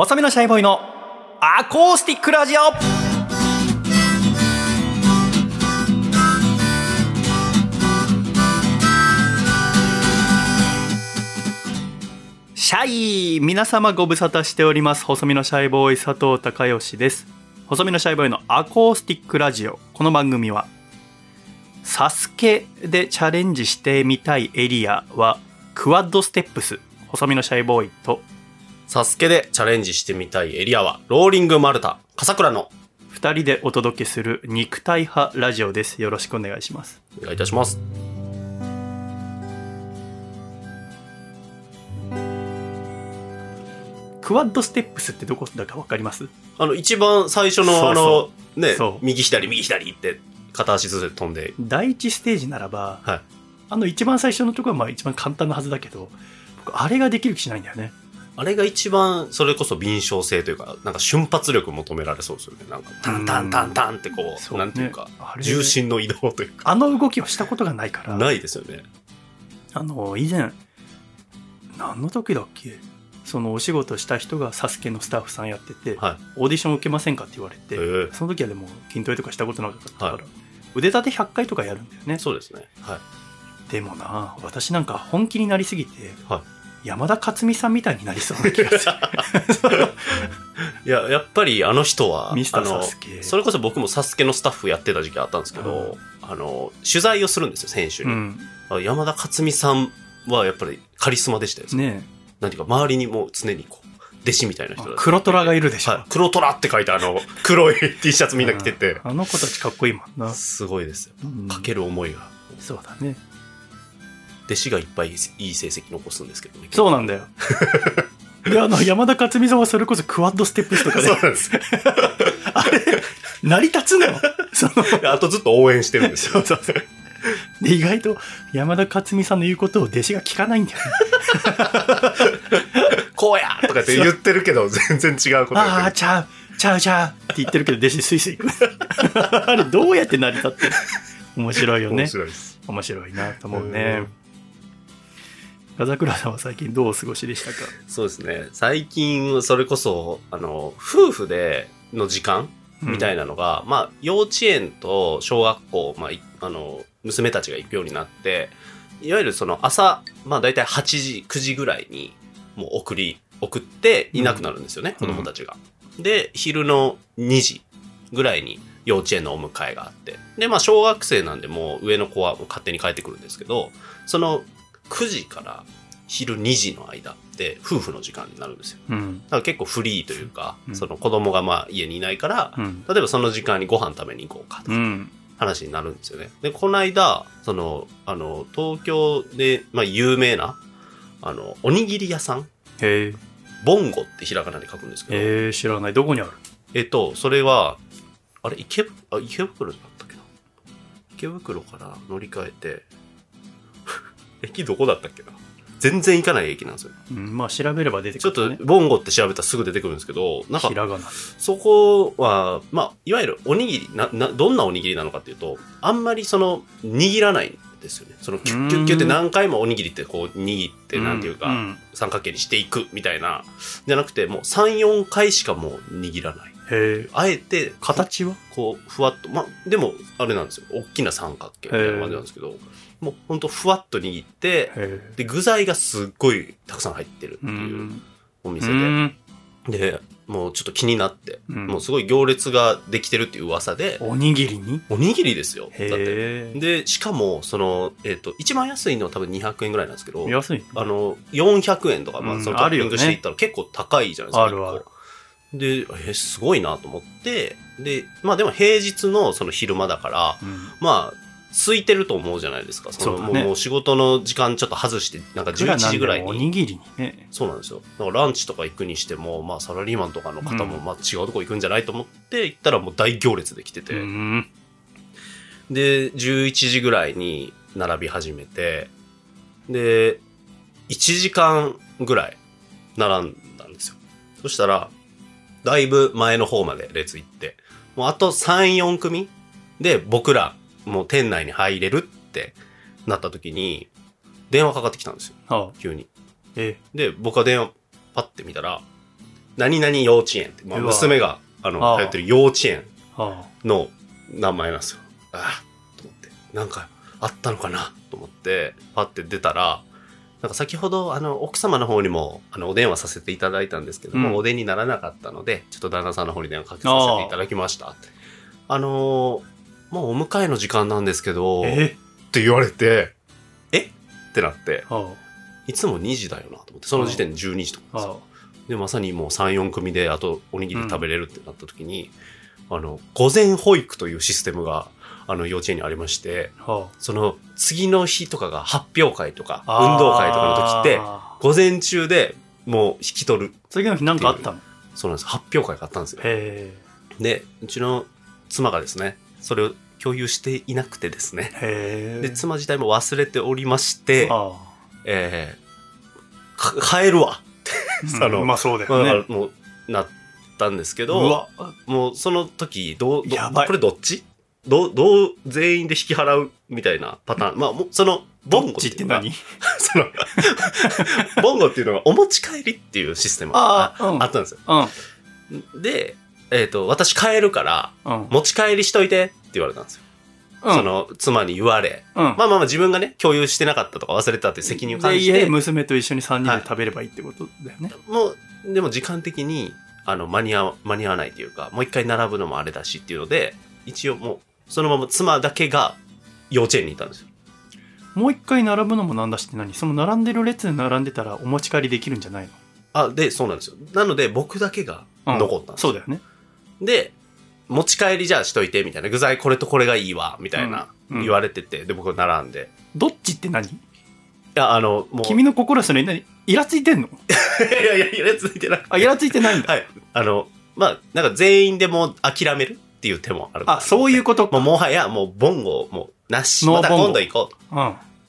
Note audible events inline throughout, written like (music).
細身のシャイボーイのアコースティックラジオ。シャイ皆様ご無沙汰しております。細身のシャイボーイ佐藤孝義です。細身のシャイボーイのアコースティックラジオ。この番組はサスケでチャレンジしてみたいエリアはクワッドステップス細身のシャイボーイとサスケでチャレンジしてみたいエリアは、ローリングマルタ、笠倉の、2人でお届けする肉体派ラジオです。よろしくお願いします。お願いいたします。クワッドステップスってどこだか分かります？あの、一番最初の、そうあその、ね右左右左って、片足ずつ飛んで、第一ステージならばはい。あの一番最初のところはまあ一番簡単なはずだけど僕あれができる気しないんだよねあれが一番、それこそ敏捷性というか、なんか瞬発力求められそうですよね。なんか、タンタンタンタンってこう、そうなんていうかね重心の移動というか、あの動きをしたことがないからないですよね。あの以前何の時だっけ？そのお仕事した人がサスケのスタッフさんやってて、はい。オーディション受けませんかって言われて、ええその時はでも筋トレとかしたことなかったから、はい腕立て100回とかやるんだよねそうですね。はい。でもな私なんか本気になりすぎて、は山田勝美さんみたいになりそうな気がする。(laughs) いや、やっぱりあの人は、ミスターあのサスケ。それこそ僕もサスケのスタッフやってた時期あったんですけど、あの、取材をするんですよ、選手に。うん。あ山田勝美さんはやっぱりカリスマでしたよ。ねなんていうか、周りにもう常にこう、弟子みたいなえ人だ黒虎がいるでしょ、はい。黒虎って書いてあの、(laughs) 黒い T シャツみんな着てて。うん、あの子たちかっこいいもんな、すごいですよ。うん。かける思いが。そうだね弟子がいっぱいいい成績残すんですけどね。そうなんだよ (laughs) であの山田勝美さんはそれこそクワッドステップスとかでそうなんですよ。あれ成り立つのよそのあとずっと応援してるんですよ。そうそうそうで意外と山田勝美さんの言うことを弟子が聞かないんだよね (laughs) こうやとかって言ってるけど、全然違うことああちゃうちゃうちゃうって言ってるけど弟子スイスイあれどうやって成り立ってる？面白いよる。ね面白い。面白いなと思うね風倉さんは最近どうお過ごしでしたか？そうですね。最近、それこそ、あの、夫婦での時間みたいな、なのが、まあ、幼稚園と小学校、まあ、いあの、娘たちが行くようになって、いわゆるその朝、まあ、大体8時、9時ぐらいに、もう送り、送っていなくなるんですよね、うん子供たちが。で、昼の2時ぐらいに幼稚園のお迎えがあって。で、まあ、小学生なんで、もう上の子はもう勝手に帰ってくるんですけど、その9時から昼2時の間って夫婦の時間になるんですよ。うん。だから結構フリーというか、うん。その子供がまあ家にいないから、うん。例えばその時間にご飯食べに行こうかとかうん。話になるんですよね。で、この間、その、あの、東京で、まあ有名な、あの、おにぎり屋さんへえ。ボンゴってひらがなで書くんですけど、えー、知らない。どこにある？えっと、それは、あれ、池ぶあ池袋だったっけな？池袋から乗り換えて、駅どこだったっけな全然行かない駅なんですよ。うん、まあ調べれば出てちょっとくる、ね、ボンゴって調べたらすぐ出てくるんですけど、なんかひ、らがなそこは、まあ、いわゆるおにぎり、な、な、どんなおにぎりなのかっていうと、あんまりその、握らないんですよね。その、キュッキュッキュッって何回もおにぎりってこう、握って、なんていうか、ん三角形にしていくみたいな、じゃなくて、もう3、4回しかもう握らない。あえて、形は？こう、ふわっと、まあ、でも、あれなんですよ。大きな三角形みたいな感じなんですけど、もうほんとふわっと握って、へで、具材がすっごいたくさん入ってるっていうん。おう店で、ん。で、もうちょっと気になって、うん。もうすごい行列ができてるっていう噂で、おにぎりに？おにぎりですよ。だって。で、しかも、その、えっ、と、一番安いのは多分200円ぐらいなんですけど、安い。あの、400円とか、まあ、うん。そのトッピングしていったら結構高いじゃないですか。あるある。で、え、すごいなと思って、で、まあでも平日のその昼間だから、うん。まあ、空いてると思うじゃないですか。そのねもう仕事の時間ちょっと外して、なんか11時ぐらいおに。にぎりにねそうなんですよ。だからランチとか行くにしても、まあサラリーマンとかの方もうんまあ違うとこ行くんじゃないと思って行ったらもう大行列できてて。うんで、11時ぐらいに並び始めて、で、1時間ぐらい並んだんですよ。そしたら、だいぶ前の方まで列行って、もうあと3、4組で僕らもう店内に入れるってなった時に、電話かかってきたんですよ。あ急に。えで、僕は電話パッて見たら、何々幼稚園って、まあ、うわ娘が、あの、ああ通ってる幼稚園あの名前なんですよ。ああ、と思って。なんか、あったのかな？と思って、パッて出たら、なんか先ほど、あの、奥様の方にも、あの、お電話させていただいたんですけども、うんお出にならなかったので、ちょっと旦那さんの方に電話かけさせていただきました。あのーもうお迎えの時間なんですけど、あ。っえて言われて、え？ってなって、あいつも2時だよなと思って、その時点で12時とかあ。ですよあで、まさにもう3、4組で、あとおにぎり食べれるってなった時に、あの、午前保育というシステムが、あの、幼稚園にありまして、あ。あその、次の日とかが発表会とか、あ。運動会とかの時って、あ午前中でもう引き取る。次の日なんかあったの？そうなんです。発表会があったんですよ。へで、うちの妻がですね、それを共有していなくてですね。で、妻自体も忘れておりまして、あえーか帰るわ。あ。(laughs) あのまあそうだまあよね。もう、なったんですけうど、わ。もうその時、どう、どやばいこれどっち？どう、どう全員で引き払うみたいなパターン。まあ、その、ボンゴどっていうのが何？(laughs) その、ボンゴっていうのがお持ち帰りっていうシステムが。あったんですよ。うん。で、えっ、と、私帰るから、うん。持ち帰りしといてって言われたんですよ。うんそ、の、妻に言われ。うん。まあまあまあ自分がね、共有してなかったとか忘れてたっていう責任を感で、じて家、、娘と一緒に3人で食べればいいってことだよね。もう、でも時間的に、あの、間に合わ、間に合わないというか、もう一回並ぶのもあれだしっていうので、一応もう、そのまま妻だけが幼稚園にいたんですよ。もう一回並ぶのもなんだしって何？その並んでる列に並んでたらお持ち帰りできるんじゃないの？あ、で、そうなんですよ。なので、僕だけが残ったんですよそうだよね。で、持ち帰りじゃあしといて、みたいな。具材これとこれがいいわ、みたいな、うん言われてて、で、僕並んで。どっちって何？いや、あの、もう。君の心はそれ何？イラついてんの？(laughs) いやいや、いや、ついてなくて。あ、イラついてないんだ。はい。あの、まあ、なんか全員でもう諦めるっていう手もある。あ、そういうことか。もうもはや、もう、ボンゴ、もう、なし。またボンゴ今度行こうと。うん。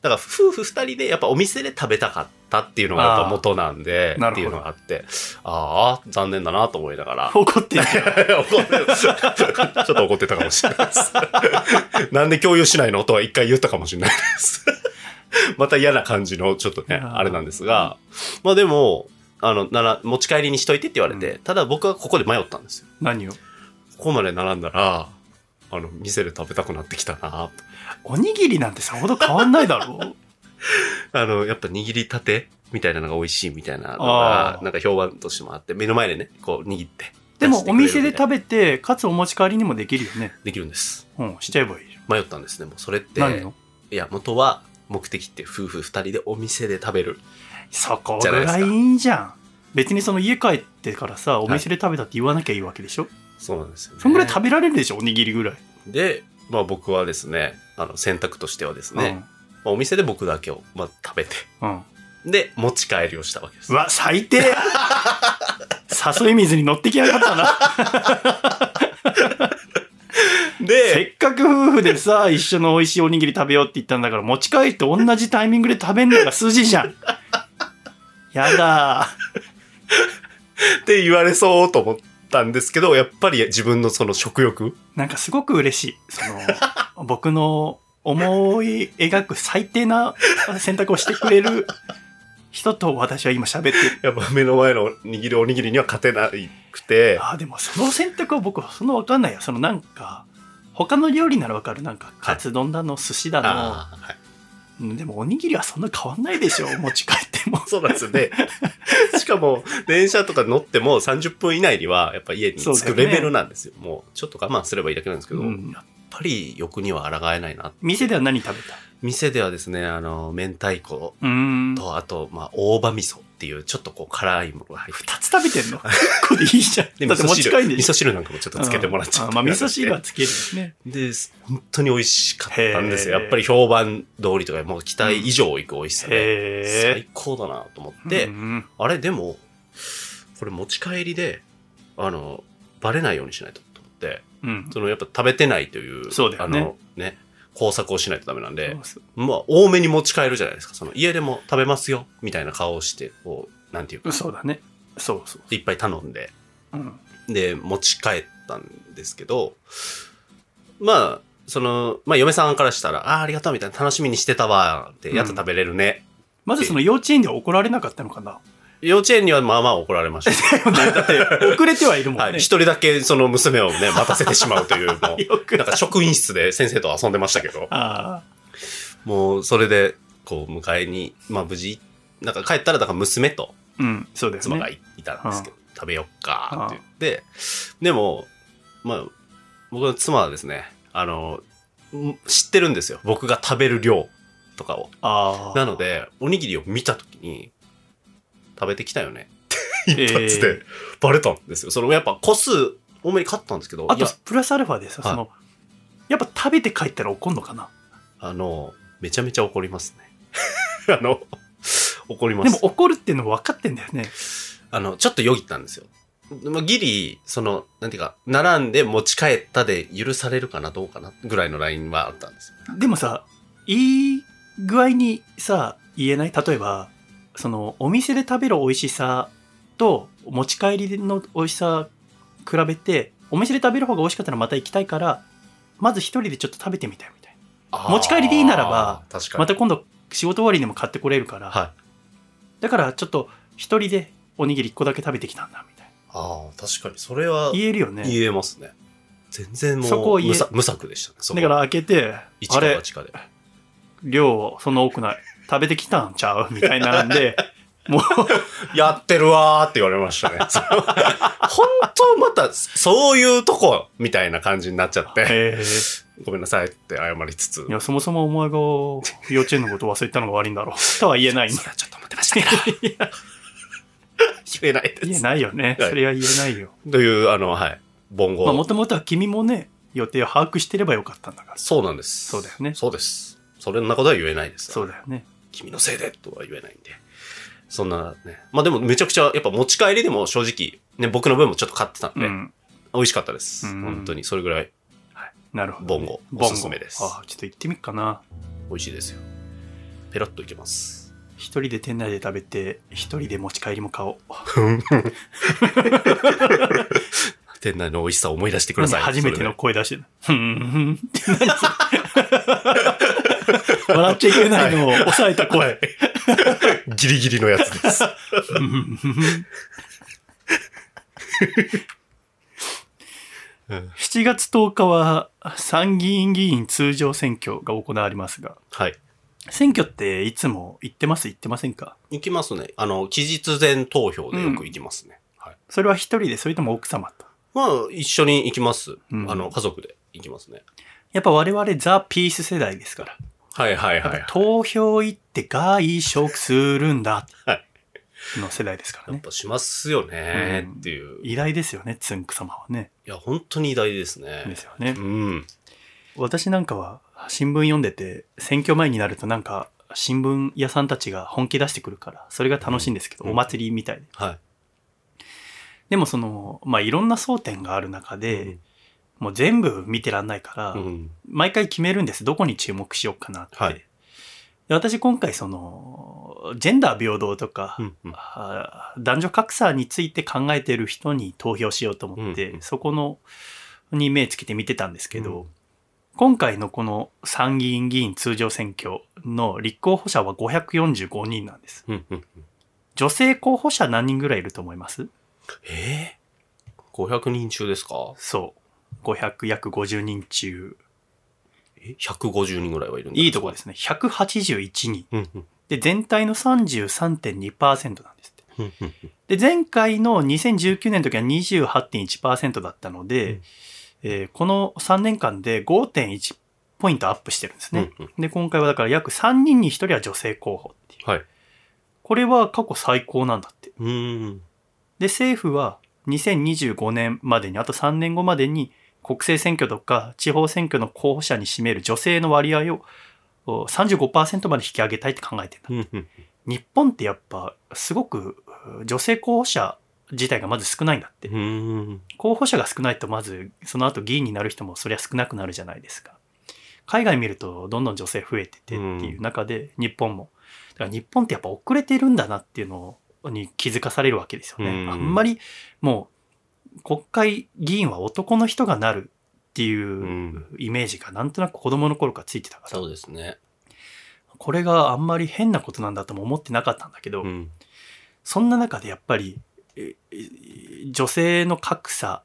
だから夫婦二人でやっぱお店で食べたかったっていうのがやっぱ元なんで、っていうのがあって、ああ、残念だなと思いながら。(laughs) 怒ってる。(laughs) 怒ってるちょっと怒ってたかもしれないです。(laughs) なんで共有しないのとは一回言ったかもしれないです。また嫌な感じのちょっとね、あれなんですが、まあでも、あの、なら、持ち帰りにしといてって言われて、ただ僕はここで迷ったんですよ。何を？ここまで並んだら、あの、店で食べたくなってきたなとおにぎりなんてさほど変わんないだろ (laughs) あの、やっぱ握りたてみたいなのが美味しいみたいなのがなんか評判としてもあって、目の前でね、こう握って。でもお店でべ食べて、かつお持ち帰りにもできるよね。できるんです。うん、しちゃえばいいじ迷ったんですね。もうそれって。何の？いや、元は目的って夫婦二人でお店で食べる。そこぐじゃないいいいんじゃん。別にその家帰ってからさ、お店で食べたって言わなきゃいいわけでしょ、そうなんですよ、ね。そんぐらい食べられるでしょおにぎりぐらい。で、まあ僕はですね、あの、選択としてはですね、まあお店で僕だけを、まあ、食べて、うん。うん。で、持ち帰りをしたわけです。うわ、最低誘い水に乗ってきやがったな。せで、っかく夫婦でさ、一緒の美味しいおにぎり食べようって言ったんだから、持ち帰って同じタイミングで食べんのが筋じゃん。やだって言われそうと思ったんですけど、やっぱり自分のその食欲なんかすごく嬉しい。その、僕の思い描く最低な選択をしてくれる人と私は今喋ってる。(laughs) やっぱ目の前の握るおにぎりには勝てなくて、ああ、でもその選択は僕はそんなわかんないや。そのなんか、他の料理ならわかる。なんか、カツ丼だの、寿司だの、はいうんでもおにぎりはそんな変わんないでしょ。(laughs) 持ち帰っても。そうなんですよね。しかも、電車とか乗っても30分以内には、やっぱ家に着くレベルなんですよ。もう、ちょっと我慢すればいいだけなんですけど、うんぱり欲には抗えないな。店では何食べた？店ではですね、あの、明太子。と、あと、まあ、大葉味噌っていう、ちょっとこう、辛いものが入って二つ食べてんの？(laughs) これでいいじゃん。で、(laughs) だって持ち味噌汁、帰んでしょ味噌汁なんかもちょっとつけてもらっちゃって。まあ味噌汁はつけるよね。で、本当に美味しかったんですよ。やっぱり評判通りとか、もう期待以上いく美味しさで、へ最高だなと思え。って、うんあれでも、これ持ち帰りで、あの、バレないようにしないとと思って、うん。そのやっぱ食べてないという、そうだよねあの、ね、工作をしないとダメなんで、まあ、多めに持ち帰るじゃないですか。その家でも食べますよ、みたいな顔をして、こう、なんていうか、そうだね。そうそう。いっぱい頼んで、うん。で、持ち帰ったんですけど、まあ、その、まあ、嫁さんからしたら、ああー、ありがとう、みたいな、楽しみにしてたわ、って、やっと食べれるね。まずその幼稚園では怒られなかったのかな幼稚園にはまあまあ怒られました。(laughs) だって、遅れてはいるもんね。はい。一人だけその娘をね、待たせてしまうというのを (laughs) よくなんか職員室で先生と遊んでましたけど、あもうそれで、こう、迎えに、まあ無事、なんか帰ったら、だから娘とあ、うん、そうですね。妻がいいたんですけど、食べよっかって言って、でも、まあ、僕の妻はですね、あの、ん知ってるんですよ。僕が食べる量とかを。なので、おにぎりを見たときに、食べてきたよね。え (laughs) 一発でバレたんですよ。そのやっぱ個数多めに買ったんですけど、あとプラスアルファでさ、はいその、やっぱ食べて帰ったら怒んのかな？あの、めちゃめちゃ怒りますね。(laughs) あの、怒りま。ですも怒るっていうの分かってんだよね。あの、ちょっとよぎったんですよ。まあ、ギリ、その、なんていうか、並んで持ち帰ったで許されるかな、どうかな、ぐらいのラインはあったんですよ。でもさ、いい具合にさ、言えない？例えば、その、お店で食べる美味しさと持ち帰りの美味しさ比べて、お店で食べる方が美味しかったらまた行きたいから、まず一人でちょっと食べてみたいみたいな。持ち帰りでいいならば。また今度仕事終わりにも買ってこれるから、はい。だからちょっと一人でおにぎり一個だけ食べてきたんだみたいああ、確かに。それはな。言えるよね。言えますね。全然もう無策無策でしたね。だから開けて、一かあれ八かで。量そんな多くない。食べてきたんちゃう？みたいなんで、(laughs) もう、やってるわーって言われましたね。(laughs) 本当また、そういうとこ、みたいな感じになっちゃって、えーごめんなさいって謝りつつ。いや、そもそもお前が幼稚園のこと忘れたのが悪いんだろう。とは言えないんだ。いや、ちょっと待ってましたけど。(laughs) 言えないです。言えないよね。はいそれは言えないよ。という、あの、はい。盆語。まあ、もともとは君もね、予定を把握してればよかったんだから。そうなんです。そうだよねそうです。それんなことは言えないです。そうだよね。君のせいでとは言えないんで。そんなね。まあでもめちゃくちゃ、やっぱ持ち帰りでも正直、ね、僕の分もちょっと買ってたんで、うん。美味しかったです。うん本当に、それぐらいなるほど、ボンゴボンゴおすすめですああ、ちょっと行ってみっかな。美味しいですよ。ペロッといけます。一人で店内で食べて、一人で持ち帰りも買おう。店内の美味しさを思い出してください。初めてのそ声出してる。ふんふん (laughs) (laughs) 笑っちゃいけないのを抑えた声。ギリギリのやつです。(laughs) ふんふんふんふん7月10日は参議院議員通常選挙が行われますが、はい。選挙っていつも行ってます？行ってませんか？行きますね。あの、期日前投票でよく行きますね。はい。それは一人で、それとも奥様と？まあ、一緒に行きます。うんあの、家族で行きますね。やっぱ我々ザ・ピース世代ですから。はいはいはい。投票行って外食するんだはい。の世代ですからね。やっぱしますよねうんっていう。い偉大ですよね、つんく様はね。や、本当に偉大ですね。ですよねう。ん。私なんかは新聞読んでて、選挙前になるとなんか新聞屋さんたちが本気出してくるから、それが楽しいんですけど、うんお祭りみたいで。はい。でもその、まあいろんな争点がある中で、もう全部見てらんないから、うん。毎回決めるんです。どこに注目しようかなって。はいで私今回その、ジェンダー平等とか、うんうん男女格差について考えてる人に投票しようと思って、うんうんそこの、に目つけて見てたんですけど、うん今回のこの参議院議員通常選挙の立候補者は545人なんです。うんうんうん女性候補者何人ぐらいいると思います？えー、?500 人中ですか？そう。500、約50人中。え ?150 人ぐらいはいるんだいいとこですね。181人。うんうんで、全体の33.2%なんですって。うんうんで、前回の2019年の時は28.1%だったので、うんえーこの3年間で5.1ポイントアップしてるんですね。うんうんで、今回はだから約3人に1人は女性候補っていう。はい。これは過去最高なんだって。で、政府は2025年までに、あと3年後までに国政選挙とか地方選挙の候補者に占める女性の割合をお35%まで引き上げたいって考えてるんだ。日本ってやっぱすごくう女性候補者自体がまず少ないんだって。候補者が少ないとまずその後議員になる人もそりゃ少なくなるじゃないですか。海外見るとどんどん女性増えててっていう中で日本も。だから日本ってやっぱ遅れてるんだなっていうのに気づかされるわけですよね。うんあんまりもう国会議員は男の人がなるっていううんイメージがなんとなく子供の頃からついてたから、そうですね。これがあんまり変なことなんだとも思ってなかったんだけど、うん。そんな中でやっぱり、え女性の格差、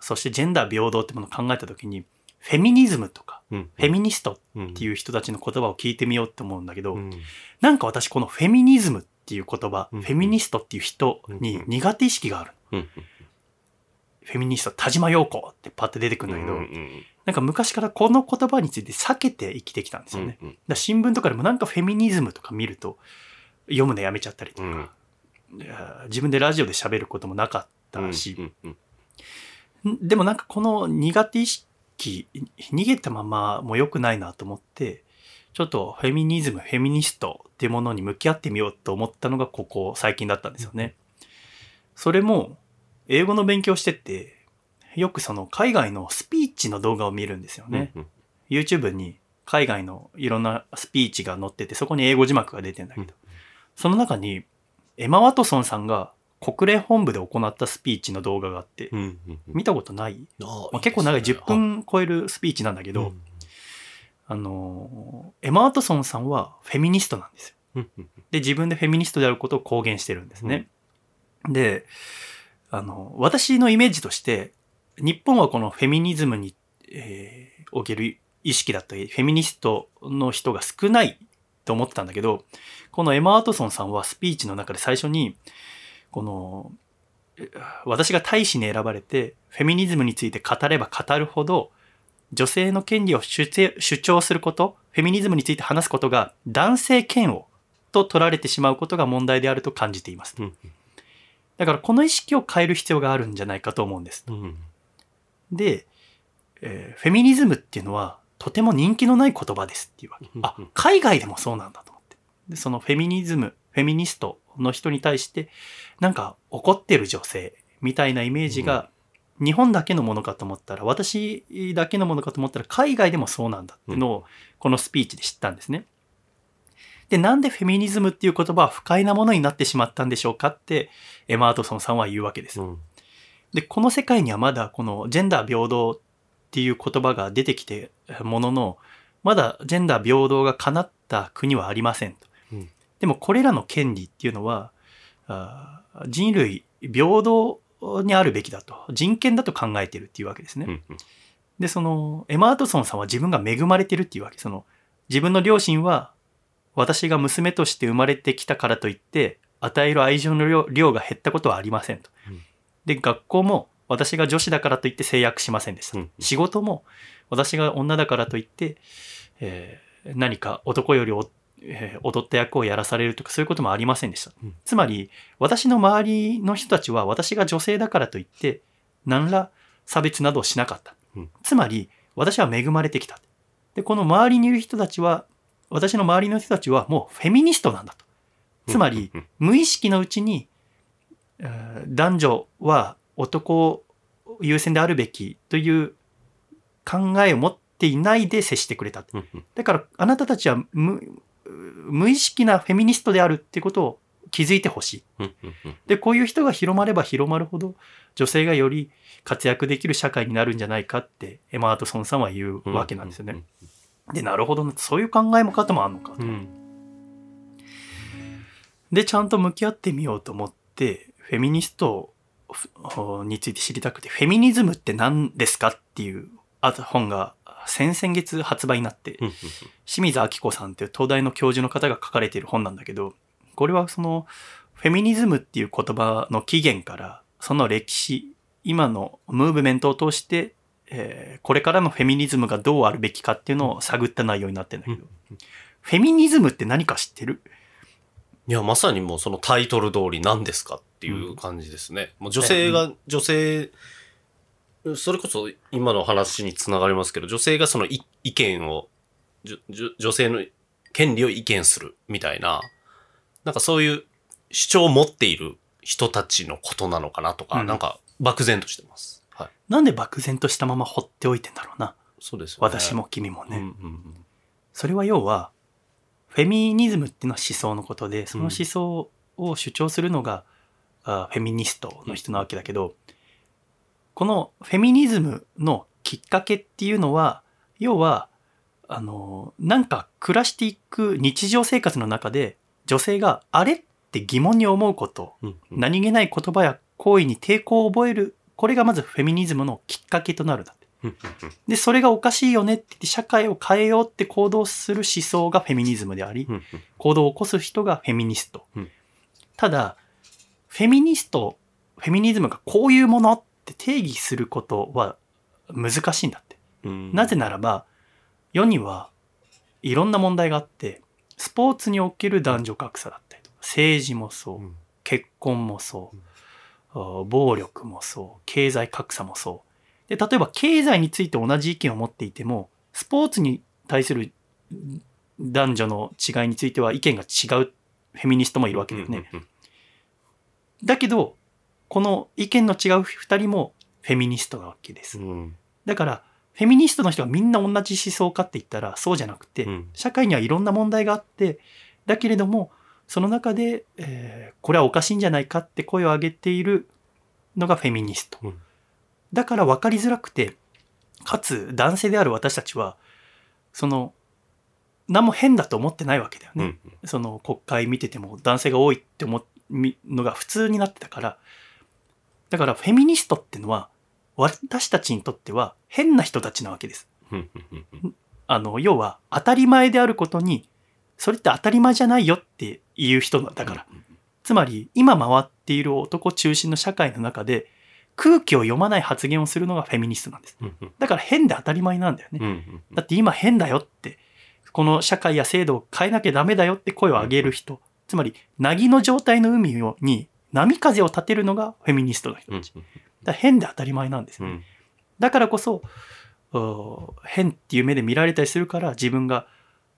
そしてジェンダー平等ってものを考えた時に、フェミニズムとか、うん。フェミニストうんっていう人たちの言葉を聞いてみようって思うんだけど、うん。なんか私このフェミニズムっていう言葉、うんフェミニストっていう人に苦手意識がある。うん。フェミニスト、田島陽子ってパッて出てくるんだけど、うん。なんか昔からこの言葉について避けて生きてきたんですよね。だかうん。ら新聞とかでもなんかフェミニズムとか見ると、読むのやめちゃったりとうん。か、いや自分でラジオで喋ることもなかったし、うん。うん。でもなんかこの苦手意識、逃げたままも良くないなと思って、ちょっとフェミニズム、フェミニストっていうものに向き合ってみようと思ったのがここ最近だったんですよね。それも、英語の勉強してて、よくその海外のスピーチの動画を見るんですよね。うん。YouTube に海外のいろんなスピーチが載ってて、そこに英語字幕が出てんだけど、その中にエマ・ワトソンさんが国連本部で行ったスピーチの動画があって、うん。見たことない、あまあ、結構長い10分超えるスピーチなんだけけど、あのーエマ・ワトソンさんはフェミニストなんですよ。で、自分でフェミニストであることを公言してるんですね。で、あの、私のイメージとして、日本はこのフェミニズムに、えーおける意識だったり、フェミニストの人が少ないと思ってたんだけど、このエマ・ワトソンさんはスピーチの中で最初に、この、私が大使に選ばれて、フェミニズムについて語れば語るほど、女性の権利を主張すること、フェミニズムについて話すことが男性嫌悪と取られてしまうことが問題であると感じています。うん。だからこの意識を変える必要があるんじゃないかと思うんです。うん。で、えーフェミニズムっていうのはとても人気のない言葉ですっていうわけ。あ、海外でもそうなんだと思って。で、そのフェミニズム、フェミニストの人に対して、なんか怒ってる女性みたいなイメージが日本だけのものかと思ったら、私だけのものかと思ったら海外でもそうなんだっていうのをこのスピーチで知ったんですね。で、なんでフェミニズムっていう言葉は不快なものになってしまったんでしょうかって、エマ・アートソンさんは言うわけです。うん。で、この世界にはまだこのジェンダー平等っていう言葉が出てきてものの、まだジェンダー平等が叶った国はありませんと。うんでもこれらの権利っていうのは、あー人類平等にあるべきだと。人権だと考えてるっていうわけですね。うん。で、その、エマ・アートソンさんは自分が恵まれてるっていうわけ。その、自分の両親は、私が娘として生まれてきたからといって、与える愛情の量量が減ったことはありませんとうん。で、学校も、私が女子だからといって制約しませんでしたうん。仕事も、私が女だからといって、えー何か男よりお、えー劣った役をやらされるとかそういうこともありませんでした。うんつまり、私の周りの人たちは私が女性だからといって、何ら差別などをしなかった。うんつまり、私は恵まれてきた。で、この周りにいる人たちは、私の周りの人たちはもうフェミニストなんだと。つまり、うん、無意識のうちに、えー男女は男優先であるべきという考えを持っていないで接してくれた。だから、あなたたちは無無意識なフェミニストであるってことを気づいてほしい。で、こういう人が広まれば広まるほど、女性がより活躍できる社会になるんじゃないかって、エマ・アートソンさんは言うわけなんですよね。。で、なるほどな、そういう考えも方もあるのかと。うん。うんで、ちゃんと向き合ってみようと思って、フェミニストについて知りたくて、フェミニズムって何ですかっていうあ本が先々月発売になって、清水明子さんっていう東大の教授の方が書かれている本なんだけど、これはその、フェミニズムっていう言葉の起源から、その歴史、今のムーブメントを通して、えーこれからのフェミニズムがどうあるべきかっていうのを探った内容になってるんだけど、フェミニズムって何か知ってる？いや、まさにもうそのタイトル通り何ですかっていう感じですね。もう女性が、女性、それこそ今の話につながりますけど、女性がその意意見を、女性の権利を意見するみたいな、なんかそういう主張を持っている人たちのことなのかなとか、うん。なんか漠然としてます。はい。なんで漠然としたまま放っておいてんだろうな。そうですよね。私も君もね。うんうんうん。それは要は、フェミニズムっていうのは思想のことで、その思想を主張するのが、あフェミニストの人なわけだけど、このフェミニズムのきっかけっていうのは、要は、あの、なんか暮らしていく日常生活の中で、女性が、あれって疑問に思うこと、うんうん何気ない言葉や行為に抵抗を覚える、これがまずフェミニズムのきっかけとなるんだって。うんで、それがおかしいよねって言って社会を変えようって行動する思想がフェミニズムであり、行動を起こす人がフェミニスト。うんただ、フェミニスト、フェミニズムがこういうものって定義することは難しいんだって。うんなぜならば、世にはいろんな問題があって、スポーツにおける男女格差だったりとか、政治もそう、うん結婚もそう、暴力もそう、経済格差もそう。で、例えば経済について同じ意見を持っていても、スポーツに対する男女の違いについては意見が違うフェミニストもいるわけだよね。だけど、この意見の違う二人もフェミニストなわけです。うんだから、フェミニストの人がみんな同じ思想かって言ったらそうじゃなくて、うん社会にはいろんな問題があって、だけれども、その中で、えーこれはおかしいんじゃないかって声を上げているのがフェミニスト。うんだから分かりづらくて、かつ男性である私たちは、その、何も変だと思ってないわけだよね。うんその国会見てても男性が多いって思うのが普通になってたから、だからフェミニストってのは、私たちにとっては変な人たちなわけです。あの、要は当たり前であることに、それって当たり前じゃないよっていう人だから。つまり、今回っている男中心の社会の中で、空気を読まない発言をするのがフェミニストなんです。だから変で当たり前なんだよね。だって今変だよって、この社会や制度を変えなきゃダメだよって声を上げる人。つまり、なぎの状態の海をに波風を立てるのがフェミニストの人うんたち。だから変で当たり前なんですよね。うんだからこそ、お変っていう目で見られたりするから自分が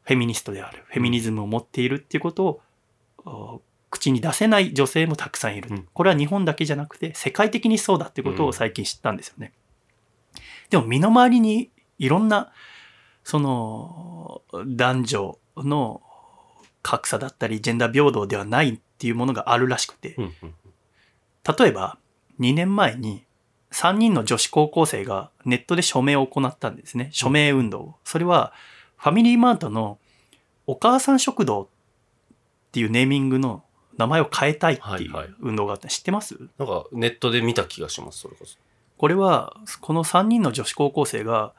フェミニストである、フェミニズムを持っているっていうことを、お口に出せない女性もたくさんいる。うんこれは日本だけじゃなくて世界的にそうだってことを最近知ったんですよね。でも身の回りにいろんな、その、男女の格差だったり、ジェンダー平等ではないっていうものがあるらしくて、うんうん例えば2年前に3人の女子高校生がネットで署名を行ったんですね。署名運動。それはファミリーマートのお母さん食堂っていうネーミングの名前を変えたいっていう運動があって知ってます？なんかネットで見た気がします、それこそ。これはこの3人の女子高校生が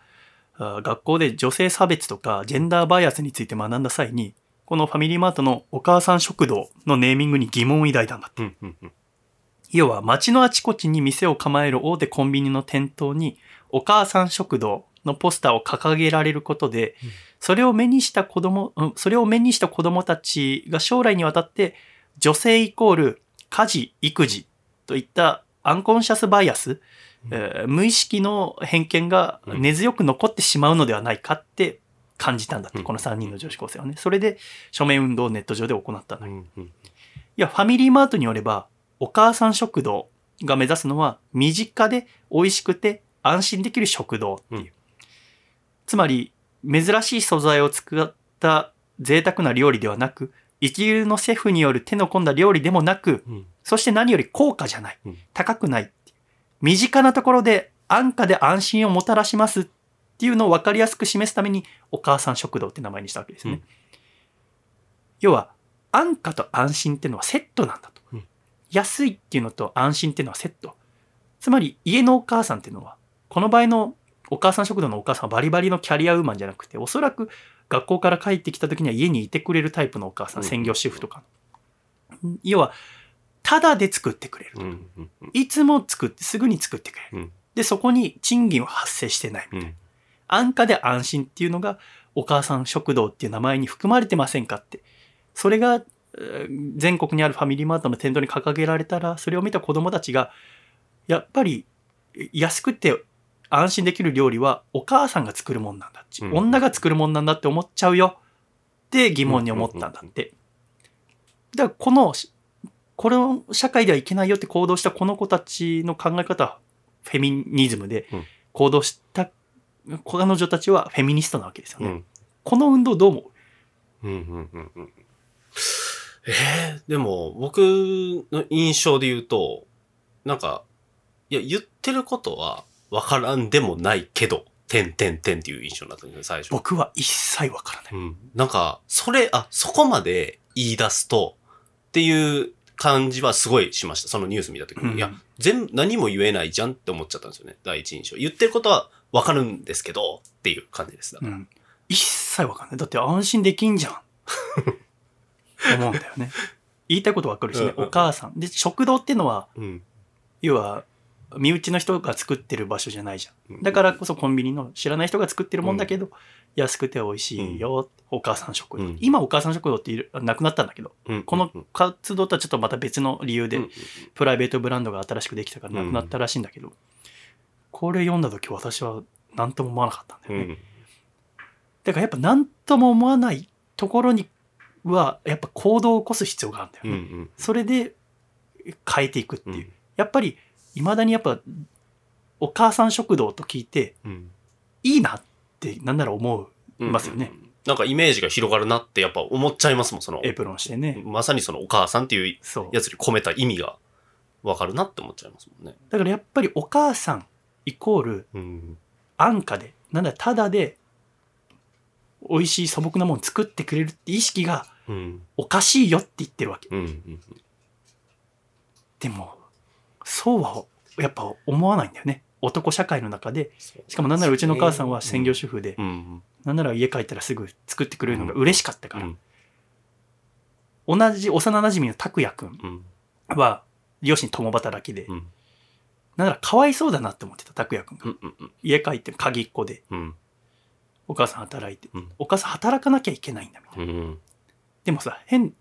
あ学校で女性差別とかジェンダーバイアスについて学んだ際にこのファミリーマートのお母さん食堂のネーミングに疑問を抱いたんだって。うんうんうん。要は街のあちこちに店を構える大手コンビニの店頭にお母さん食堂のポスターを掲げられることで、うん。それを目にした子供、うんそれを目にした子供たちが将来にわたって女性イコール家事、育児といったアンコンシャスバイアス、えー無意識の偏見が根強く残ってしまうのではないかって感じたんだって、うん。この3人の女子高生はね。それで署名運動をネット上で行ったんだ。いや、ファミリーマートによれば、お母さん食堂が目指すのは、身近で美味しくて安心できる食堂っていう。うんつまり、珍しい素材を使った贅沢な料理ではなく、一流のシェフによる手の込んだ料理でもなく、うんそして何より高価じゃないうん。高くない。身近なところで安価で安心をもたらしますっていうのを分かりやすく示すために、お母さん食堂って名前にしたわけですね。うん要は、安価と安心っていうのはセットなんだと。うん安いっていうのと安心っていうのはセット。つまり、家のお母さんっていうのは、この場合のお母さん食堂のお母さんはバリバリのキャリアウーマンじゃなくて、おそらく学校から帰ってきた時には家にいてくれるタイプのお母さん、うん専業主婦とかの。要は、ただで作ってくれる。いつも作って、すぐに作ってくれる。うんで、そこに賃金は発生してない。うん安価で安心っていうのが、お母さん食堂っていう名前に含まれてませんかって。それが、えー全国にあるファミリーマートの店頭に掲げられたら、それを見た子供たちが、やっぱり、安くて安心できる料理はお母さんが作るもんなんだっち、うん。女が作るもんなんだって思っちゃうよ。って疑問に思ったんだって。だからこの、この社会ではいけないよって行動したこの子たちの考え方はフェミニズムでうん。行動した彼女たちはフェミニストなわけですよね。うん。この運動どう思う？うんうんうんうん。えー、でも、僕の印象で言うと、なんか、いや、言ってることは分からんでもないけど、てんてんてんっていう印象になったんですよ、最初。僕は一切わからない。うん。なんか、それ、あ、そこまで言い出すと、っていう感じはすごいしました。そのニュース見たときに。うんいや、全部、何も言えないじゃんって思っちゃったんですよね。第一印象。言ってることはわかるんですけど、っていう感じです。だからうん。一切わかんない。だって安心できんじゃん。(laughs) 思うんだよね。言いたいことわかるしね。うんうんお母さん。で、食堂っていうのは、うん。要は、身内の人が作ってる場所じゃないじゃん。うんだからこそコンビニの知らない人が作ってるもんだけど、安くて美味しいよ。お母さん食堂。うん今お母さん食堂っているなくなったんだけど、うんこの活動とはちょっとまた別の理由で、うんプライベートブランドが新しくできたからなくなったらしいんだけど、これ読んだ時私は何とも思わなかったんだよね。うん。だからやっぱ何とも思わないところにはやっぱ行動を起こす必要があるんだよね。それで変えていくっていう。うんやっぱり未だにやっぱお母さん食堂と聞いてうん。いいなってなんなら思いますよね。うん。なんかイメージが広がるなってやっぱ思っちゃいますもん、その。エプロンしてね。まさにそのお母さんっていう。やつに込めた意味がわかるなって思っちゃいますもんね。だからやっぱりお母さんイコールうん。安価で、なんだただで美味しい素朴なものを作ってくれるって意識がうん。おかしいよって言ってるわけ。うん。うん。でも、そうはやっぱ思わないんだよね。男社会の中で、しかもなんならうちの母さんは専業主婦で、うん。なんなら家帰ったらすぐ作ってくれるのが嬉しかったから、うん。同じ幼馴染の拓也くんうん。は、両親共働きで、うん。なんならかわいそうだなって思ってた拓也くんが。うん。うん。家帰って鍵っ子で、うん。お母さん働いて、うんお母さん働かなきゃいけないんだみたいな。うん。でもさ、変、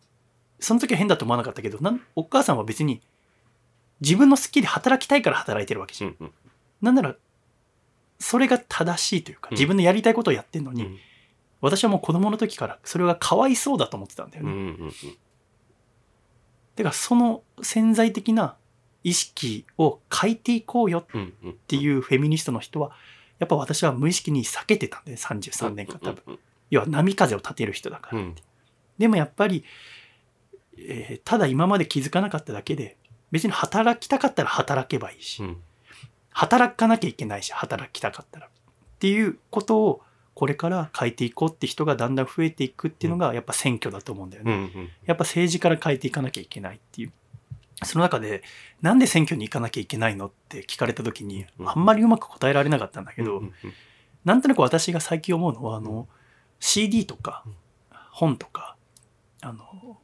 その時は変だと思わなかったけど、なんお母さんは別に自分の好きで働きたいから働いてるわけじゃん。うん。なんなら、それが正しいというか、うん自分のやりたいことをやってんのに、うん。私はもう子供の時からそれがかわいそうだと思ってたんだようん。うね。ん。だからその潜在的な意識を変えていこうよっうん。うん。ていうフェミニストの人は、やっぱ私は無意識に避けてたんで、33年間多分。分。要は波風を立てる人だから。うん。でもやっぱり、えーただ今まで気づかなかっただけで、別に働きたかったら働けばいいし、うん。働かなきゃいけないし、働きたかったら。っていうことを、これから変えていこうって人がだんだん増えていくっていうのが、やっぱ選挙だと思うんだよね。うん。うん。やっぱ政治から変えていかなきゃいけないっていう。その中で、なんで選挙に行かなきゃいけないのって聞かれた時に、うんあんまりうまく答えられなかったんだけど、うん。なんとなく私が最近思うのは、あの、CD とかうん本とか、あの、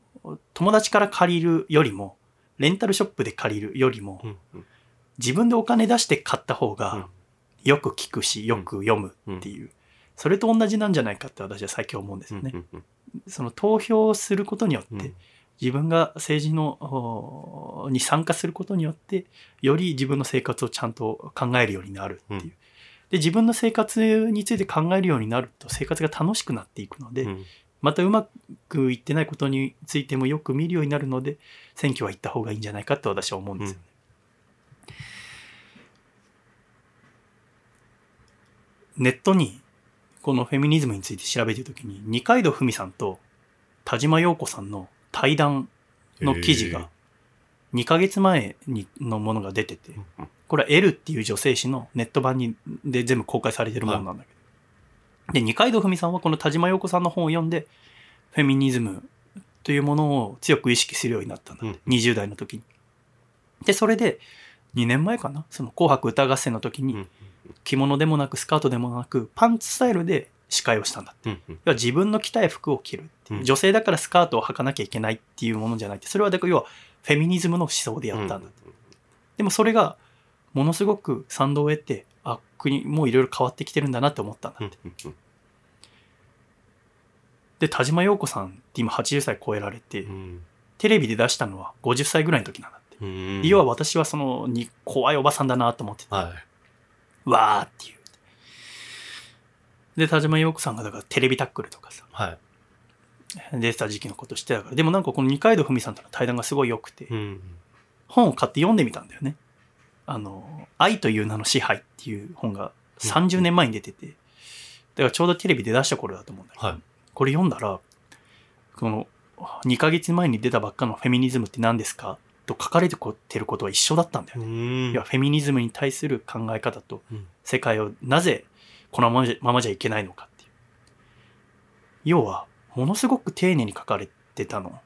友達から借りるよりも、レンタルショップで借りるよりも。自分でお金出して買った方うんがよく聞くし、よく読むっていう、それと同じなんじゃないかって私は最近思うんですよね。うん。その投票することによって、うん自分が政治のおに参加することによってより自分の生活をちゃんと考えるようになるっていう。うんで自分の生活について考えるようになると生活が楽しくなっていくので、うん。またうまくいってないことについてもよく見るようになるので選挙は行った方がいいんじゃないかって私は思うんですよね。ネットにこのフェミニズムについて調べてるときに二階堂ふみさんと田島陽子さんの対談の記事が2ヶ月前にのものが出てて、これは L っていう女性誌のネット版にで全部公開されてるものなんだけど。で、二階堂ふみさんはこの田島陽子さんの本を読んで、フェミニズムというものを強く意識するようになったんだって、うん20代の時に。で、それで2年前かな、その紅白歌合戦の時に、うん。着物でもなくスカートでもなく、パンツスタイルで司会をしたんだって。うん。要は自分の着たい服を着るっていううん女性だからスカートを履かなきゃいけないっていうものじゃないって、それはだから要はフェミニズムの思想でやったんだ。でもそれがものすごく賛同を得て、あ、国もういろいろ変わってきてるんだなって思ったんだって。で、田島陽子さんって今80歳超えられて、うん。テレビで出したのは50歳ぐらいの時なんだって。うん。要は私はそのに怖いおばさんだなと思ってて、はわーっていう。で、田島陽子さんがだからテレビタックルとかさ、い。はい。出てた時期のことしてたから、でもなんかこの二階堂ふみさんとの対談がすごい良くて、うん。本を買って読んでみたんだよね。あの、愛という名の支配っていう本が30年前に出てて、だからちょうどテレビで出した頃だと思うんだけど、はい。これ読んだら、この2ヶ月前に出たばっかのフェミニズムって何ですかと書かれてることは一緒だったんだようね。んいや、フェミニズムに対する考え方とうん世界をなぜこのままじゃいけないのかっていう。要は、ものすごく丁寧に書かれてたの。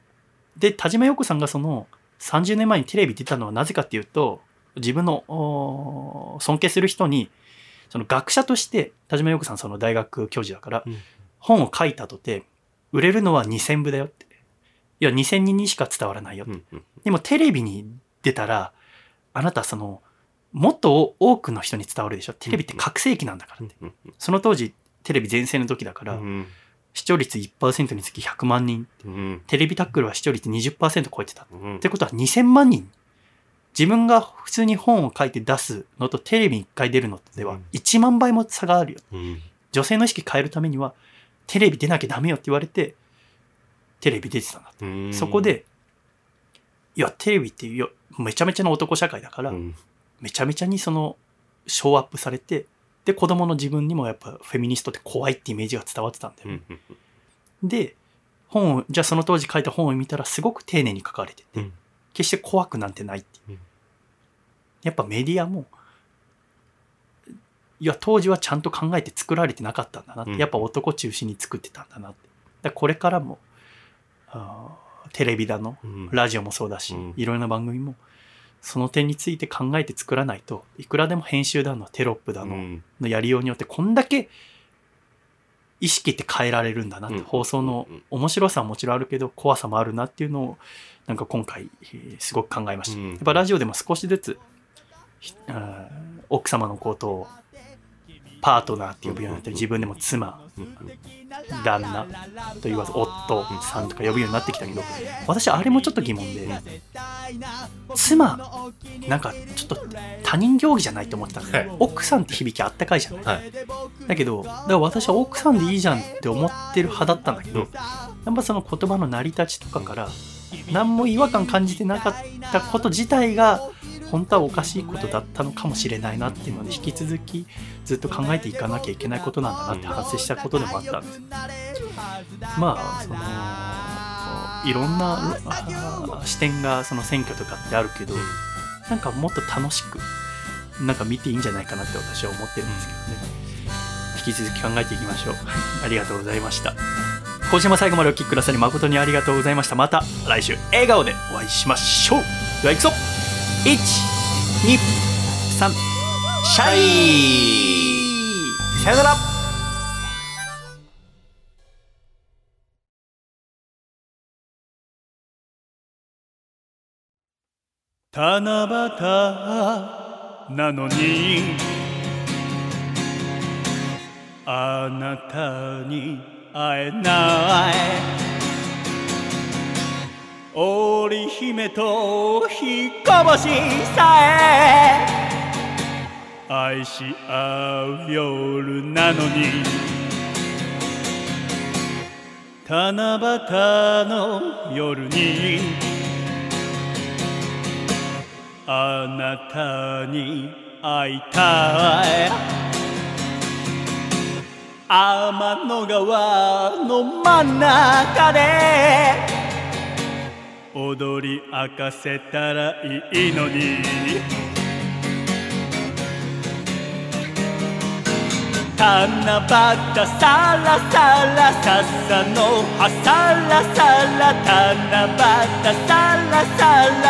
で田島陽子さんがその30年前にテレビ出たのはなぜかっていうと自分のお尊敬する人にその学者として田島陽子さんその大学教授だから、うん本を書いたとて売れるのは2000部だよって。いや2000人にしか伝わらないよって、うんうんでもテレビに出たらあなたそのもっと多くの人に伝わるでしょ。テレビって覚醒器なんだからって、うんその当時テレビ全盛の時だから、うん。視聴率1%につき100万人。うん。テレビタックルは視聴率20%超えてたうん。ってことは2000万人。自分が普通に本を書いて出すのとテレビに1回出るのではうん。1万倍も差があるよ。うん。女性の意識変えるためにはテレビ出なきゃダメよって言われてテレビ出てたんだって。うん。そこでいやテレビってよめちゃめちゃな男社会だからうん。めちゃめちゃにそのショーアップされてで子供の自分にもやっぱフェミニストって怖いってイメージが伝わってたんだよね、うん。で本をじゃあその当時書いた本を見たらすごく丁寧に書かれてて、うん。決して怖くなんてないっていう。うん。やっぱメディアもいや当時はちゃんと考えて作られてなかったんだなって、うん。やっぱ男中心に作ってたんだなって。だこれからもテレビだのうん。ラジオもそうだし、うん。いろいろな番組もその点について考えて作らないといくらでも編集だのテロップだの、うん。のやりようによってこんだけ意識って変えられるんだなって、うん。放送のうん。面白さはもちろんあるけど怖さもあるなっていうのをなんか今回えーすごく考えました、うん。やっぱラジオでも少しずつ奥様のことをパートナーって呼ぶようになって自分でも妻うん旦那と言わず夫さんとか呼ぶようになってきたけど私あれもちょっと疑問で妻なんかちょっと他人行儀じゃないと思ってたはい。奥さんって響きあったかいじゃない。はい。だけどだから私は奥さんでいいじゃんって思ってる派だったんだけど、うん。やっぱその言葉の成り立ちとかから何も違和感感じてなかったこと自体が本当はおかしいことだったのかもしれないなっていうので引き続きずっと考えていかなきゃいけないことなんだなって反省したことでもあったんです。まあそのいろんな視点がその選挙とかってあるけどなんかもっと楽しくなんか見ていいんじゃないかなって私は思ってるんですけどね。引き続き考えていきましょう。ありがとうございました。今週も最後までお聞きくださり誠にありがとうございました。また来週笑顔でお会いしましょう。では行くぞ。123シャイ。さよなら。七夕なのにあなたに会えない織姫と彦星さえ愛し合う夜なのに。七夕の夜に。あなたに会いたい。天の川の真ん中で。踊り明かせたらいいのに。七夕さらさらささの葉さらさら七夕さらさら。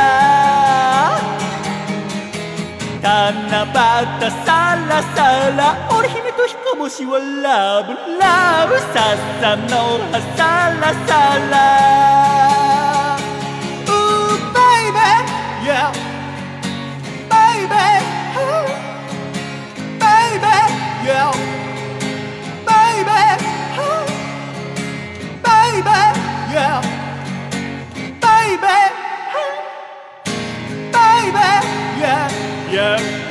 七夕さらさら織姫と彦星はラブラブ。ささの葉さらさら。yeah. Baby, huh? baby, yeah. Baby, huh? baby, yeah, yeah.